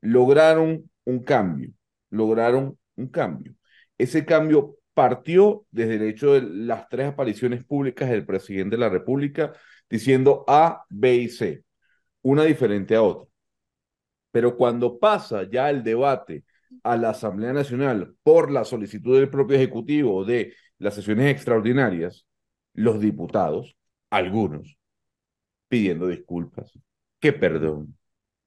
lograron un cambio. lograron un cambio. Ese cambio partió desde el hecho de las tres apariciones públicas del presidente de la República diciendo A, B y C, una diferente a otra. Pero cuando pasa ya el debate a la Asamblea Nacional por la solicitud del propio Ejecutivo de las sesiones extraordinarias, los diputados, algunos, pidiendo disculpas, que perdón.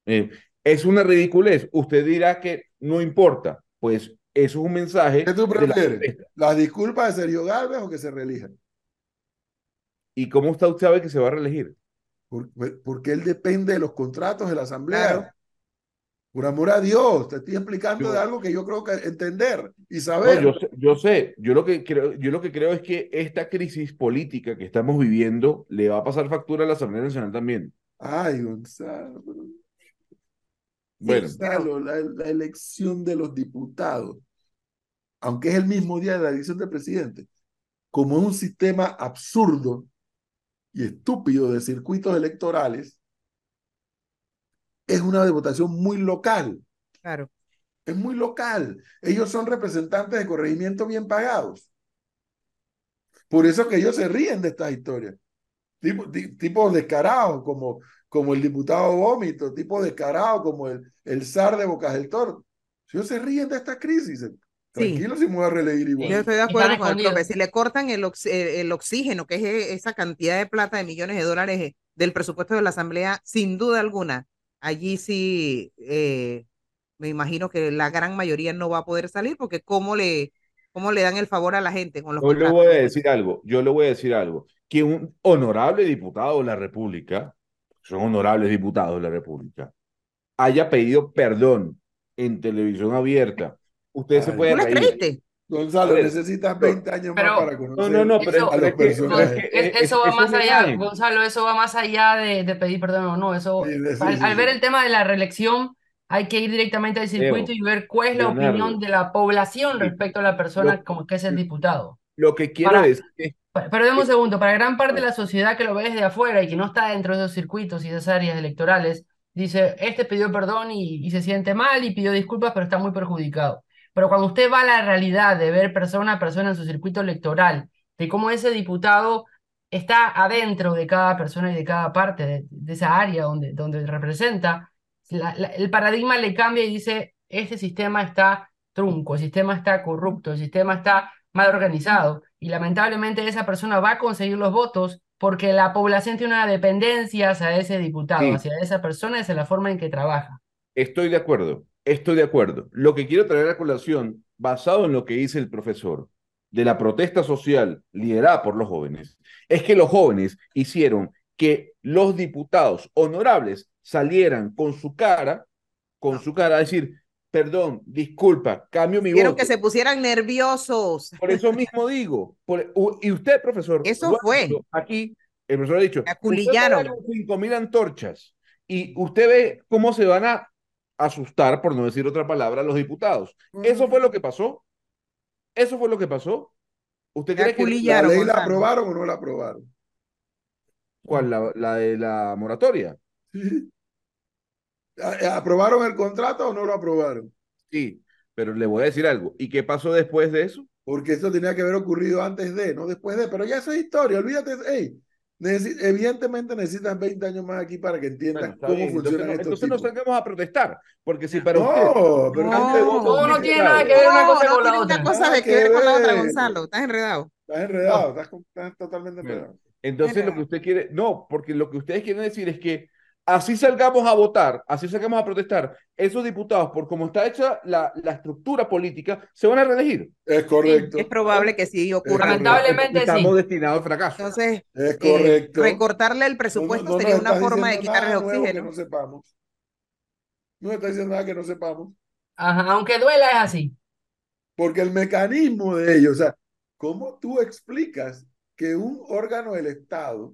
Eh, es una ridiculez. Usted dirá que no importa. Pues eso es un mensaje. ¿Qué tú prefieres? ¿Las disculpas de Sergio Galvez o que se reelija? ¿Y cómo está usted sabe que se va a reelegir? porque él depende de los contratos de la Asamblea. Por amor a Dios, te estoy explicando de algo que yo creo que entender y saber. yo, sé, yo sé, yo lo que creo, yo lo que creo es que esta crisis política que estamos viviendo le va a pasar factura a la Asamblea Nacional también. Ay, Gonzalo. Bueno, Gonzalo, la, la, elección de los diputados, aunque es el mismo día de la elección del presidente, como un sistema absurdo y estúpido de circuitos electorales, es una votación muy local. Claro. Es muy local. Ellos son representantes de corregimiento bien pagados. Por eso que ellos se ríen de estas historias. Tipo, tipos descarados como, como el diputado Vómito, tipo descarado como el, el zar de Bocas del Toro. Ellos se ríen de estas crisis. Tranquilo si me voy a reelegir igual. Yo estoy de acuerdo con el profe. Si le cortan el, el, oxígeno, que es esa cantidad de plata de millones de dólares del presupuesto de la Asamblea, sin duda alguna, allí sí eh, me imagino que la gran mayoría no va a poder salir porque cómo le, cómo le dan el favor a la gente con los Yo le voy a decir algo, yo le voy a decir algo, que un honorable diputado de la República, son honorables diputados de la República, haya pedido perdón en televisión abierta. Usted se puede reír. Gonzalo, necesitas 20 años más para conocer no, no, no, pero a los personajes. eso va más allá, Gonzalo, eso va más allá de, pedir perdón o no. Eso, al, ver el tema de la reelección, hay que ir directamente al circuito y ver cuál es la opinión de la población respecto a la persona como que es el diputado. Lo que quiero es Pero un segundo, para gran parte de la sociedad que lo ve desde afuera y que no está dentro de esos circuitos y de esas áreas electorales, dice, este pidió perdón y se siente mal y pidió disculpas, pero está muy perjudicado. Pero cuando usted va a la realidad de ver persona a persona en su circuito electoral, de cómo ese diputado está adentro de cada persona y de cada parte de, esa área donde, donde representa, el paradigma le cambia y dice, este sistema está trunco, el sistema está corrupto, el sistema está mal organizado. Y lamentablemente esa persona va a conseguir los votos porque la población tiene una dependencia hacia ese diputado, hacia esa persona, es la forma en que trabaja. Estoy de acuerdo. Estoy de acuerdo. Lo que quiero traer a colación, basado en lo que dice el profesor, de la protesta social liderada por los jóvenes, es que los jóvenes hicieron que los diputados honorables salieran con su cara, con su cara a decir, perdón, disculpa, cambio mi Quiero que se pusieran nerviosos. Por eso mismo digo. y usted, profesor. Eso fue. Aquí, el profesor ha dicho. Aculillaron. Cinco mil antorchas. Y usted ve cómo se van a asustar, por no decir otra palabra, a los diputados. Eso fue lo que pasó. Eso fue lo que pasó. ¿Usted cree que la ley la aprobaron o no la aprobaron? ¿Cuál? ¿La, de la moratoria? Sí. ¿Aprobaron el contrato o no lo aprobaron? Sí, pero le voy a decir algo. ¿Y qué pasó después de eso? Porque eso tenía que haber ocurrido antes de, no después de. Pero ya eso es historia, olvídate. Hey, evidentemente necesitas 20 años más aquí para que entiendas cómo funciona esto. Entonces nos saquemos a protestar, porque si para no, usted... Pero no, no, tiene nada que ver una cosa con la otra. cosa de que ver con la otra, Gonzalo. Estás enredado. Estás enredado, estás, totalmente enredado. Entonces lo que usted quiere, no, porque lo que ustedes quieren decir es que así salgamos a votar, así salgamos a protestar, esos diputados, por cómo está hecha la, la estructura política, se van a reelegir. Es correcto. es probable que sí ocurra. Lamentablemente Estamos destinados al fracaso. Entonces, es correcto. Eh, recortarle el presupuesto sería una forma de quitarle el oxígeno. no sepamos. No está diciendo nada que no sepamos. Ajá, aunque duela es así. Porque el mecanismo de ellos, o sea, ¿cómo tú explicas que un órgano del Estado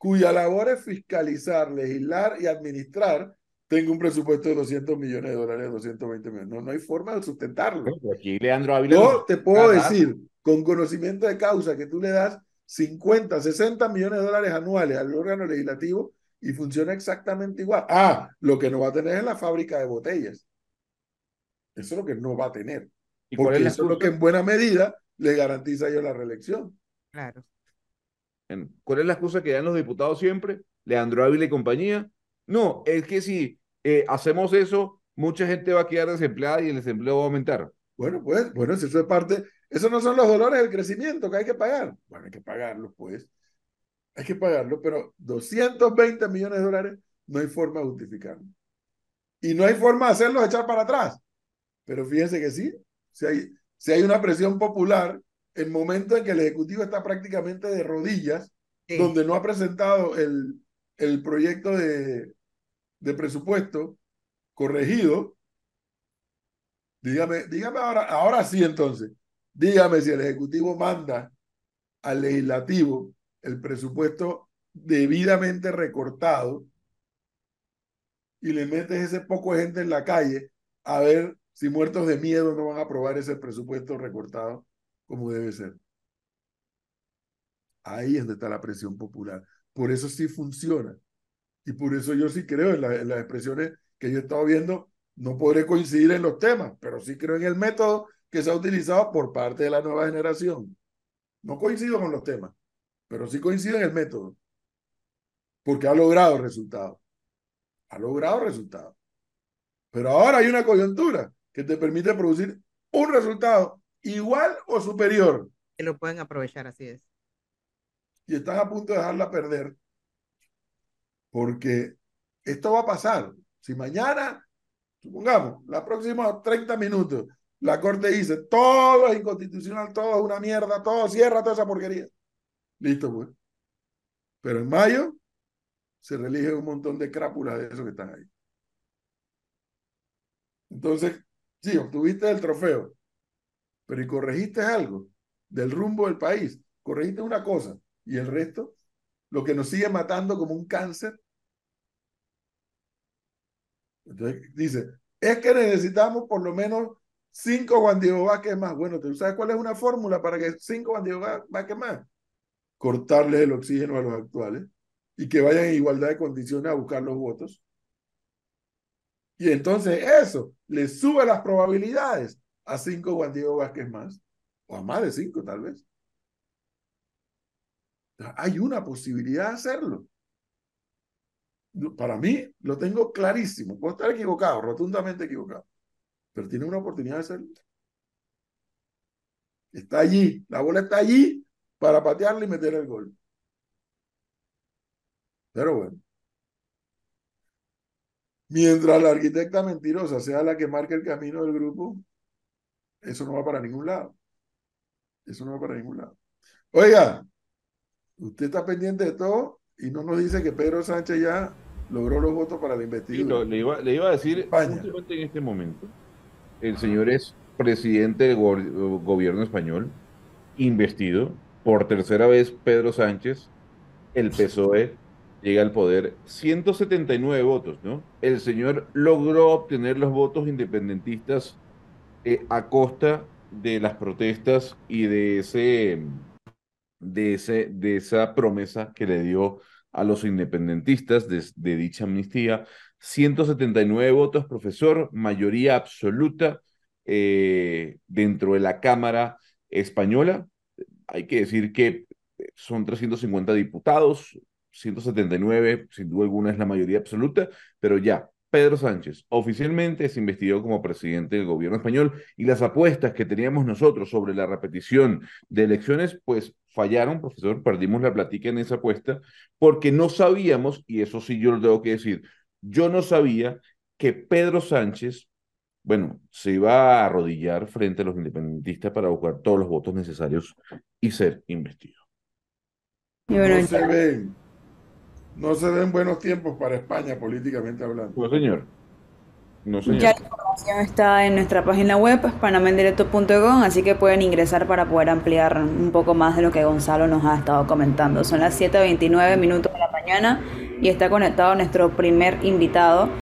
cuya labor es fiscalizar, legislar y administrar, tenga un presupuesto de 200 millones de dólares, 220 millones. No, no hay forma de sustentarlo. aquí Leandro Ávila Yo te puedo decir, con conocimiento de causa, que tú le das 50, 60 millones de dólares anuales al órgano legislativo y funciona exactamente igual. Ah, lo que no va a tener es la fábrica de botellas. Eso es lo que no va a tener. ¿Y porque eso es lo que en buena medida le garantiza a ellos la reelección. Claro. ¿Cuál es la excusa que dan los diputados siempre? Leandro Ávila y compañía. No, es que si eh, hacemos eso, mucha gente va a quedar desempleada y el desempleo va a aumentar. Bueno, pues, bueno, si eso es parte, esos no son los dolores del crecimiento que hay que pagar. Bueno, hay que pagarlo, pues. Hay que pagarlo, pero 220 millones de dólares no hay forma de justificarlo. Y no hay forma de hacerlos echar para atrás. Pero fíjense que sí, si hay, si hay una presión popular, el momento en que el Ejecutivo está prácticamente de rodillas, donde no ha presentado el, el proyecto de, de presupuesto corregido, dígame, dígame ahora, ahora sí entonces, dígame si el Ejecutivo manda al legislativo el presupuesto debidamente recortado y le metes ese poco de gente en la calle a ver si muertos de miedo no van a aprobar ese presupuesto recortado como debe ser. Ahí es donde está la presión popular. Por eso sí funciona. Y por eso yo sí creo en, las expresiones que yo he estado viendo. No podré coincidir en los temas, pero sí creo en el método que se ha utilizado por parte de la nueva generación. No coincido con los temas, pero sí coincido en el método. Porque ha logrado resultados. Ha logrado resultados. Pero ahora hay una coyuntura que te permite producir un resultado igual o superior. Que lo pueden aprovechar, así es. Y están a punto de dejarla perder porque esto va a pasar. Si mañana, supongamos, la próxima 30 minutos, la Corte dice, todo es inconstitucional, todo es una mierda, todo cierra toda esa porquería. Listo, pues. Pero en mayo se relige un montón de crápulas de esos que están ahí. Entonces, sí, obtuviste el trofeo, pero y corregiste algo del rumbo del país, corregiste una cosa y el resto, lo que nos sigue matando como un cáncer. Entonces dice, es que necesitamos por lo menos cinco Juan Diego Vázquez más. Bueno, ¿tú sabes cuál es una fórmula para que cinco Juan más? Cortarles el oxígeno a los actuales y que vayan en igualdad de condiciones a buscar los votos. Y entonces eso le sube las probabilidades a cinco Juan Diego Vázquez más, o a más de cinco tal vez. Hay una posibilidad de hacerlo. Para mí lo tengo clarísimo. Puedo estar equivocado, rotundamente equivocado. Pero tiene una oportunidad de hacerlo. Está allí, la bola está allí para patearle y meter el gol. Pero bueno. Mientras la arquitecta mentirosa sea la que marque el camino del grupo, eso no va para ningún lado. Eso no va para ningún lado. Oiga, usted está pendiente de todo y no nos dice que Pedro Sánchez ya logró los votos para la le, iba, le, iba, a decir justamente en este momento. El señor es presidente del gobierno español, investido por tercera vez Pedro Sánchez, el PSOE llega al poder 179 votos, ¿no? El señor logró obtener los votos independentistas eh, a costa de las protestas y de ese, de ese, de esa promesa que le dio a los independentistas de, dicha amnistía. 179 votos, profesor, mayoría absoluta eh, dentro de la Cámara española. Hay que decir que son 350 diputados, 179, sin duda alguna es la mayoría absoluta, pero ya, Pedro Sánchez oficialmente es investigado como presidente del gobierno español y las apuestas que teníamos nosotros sobre la repetición de elecciones, pues fallaron, profesor, perdimos la platica en esa apuesta porque no sabíamos, y eso sí yo lo tengo que decir, yo no sabía que Pedro Sánchez, bueno, se iba a arrodillar frente a los independentistas para buscar todos los votos necesarios y ser investido. no se ven no se ven buenos tiempos para España políticamente hablando. Pues señor. No, señor. Ya la información está en nuestra página web, panamendirecto.com, así que pueden ingresar para poder ampliar un poco más de lo que Gonzalo nos ha estado comentando. Son las 7.29 minutos de la mañana y está conectado nuestro primer invitado,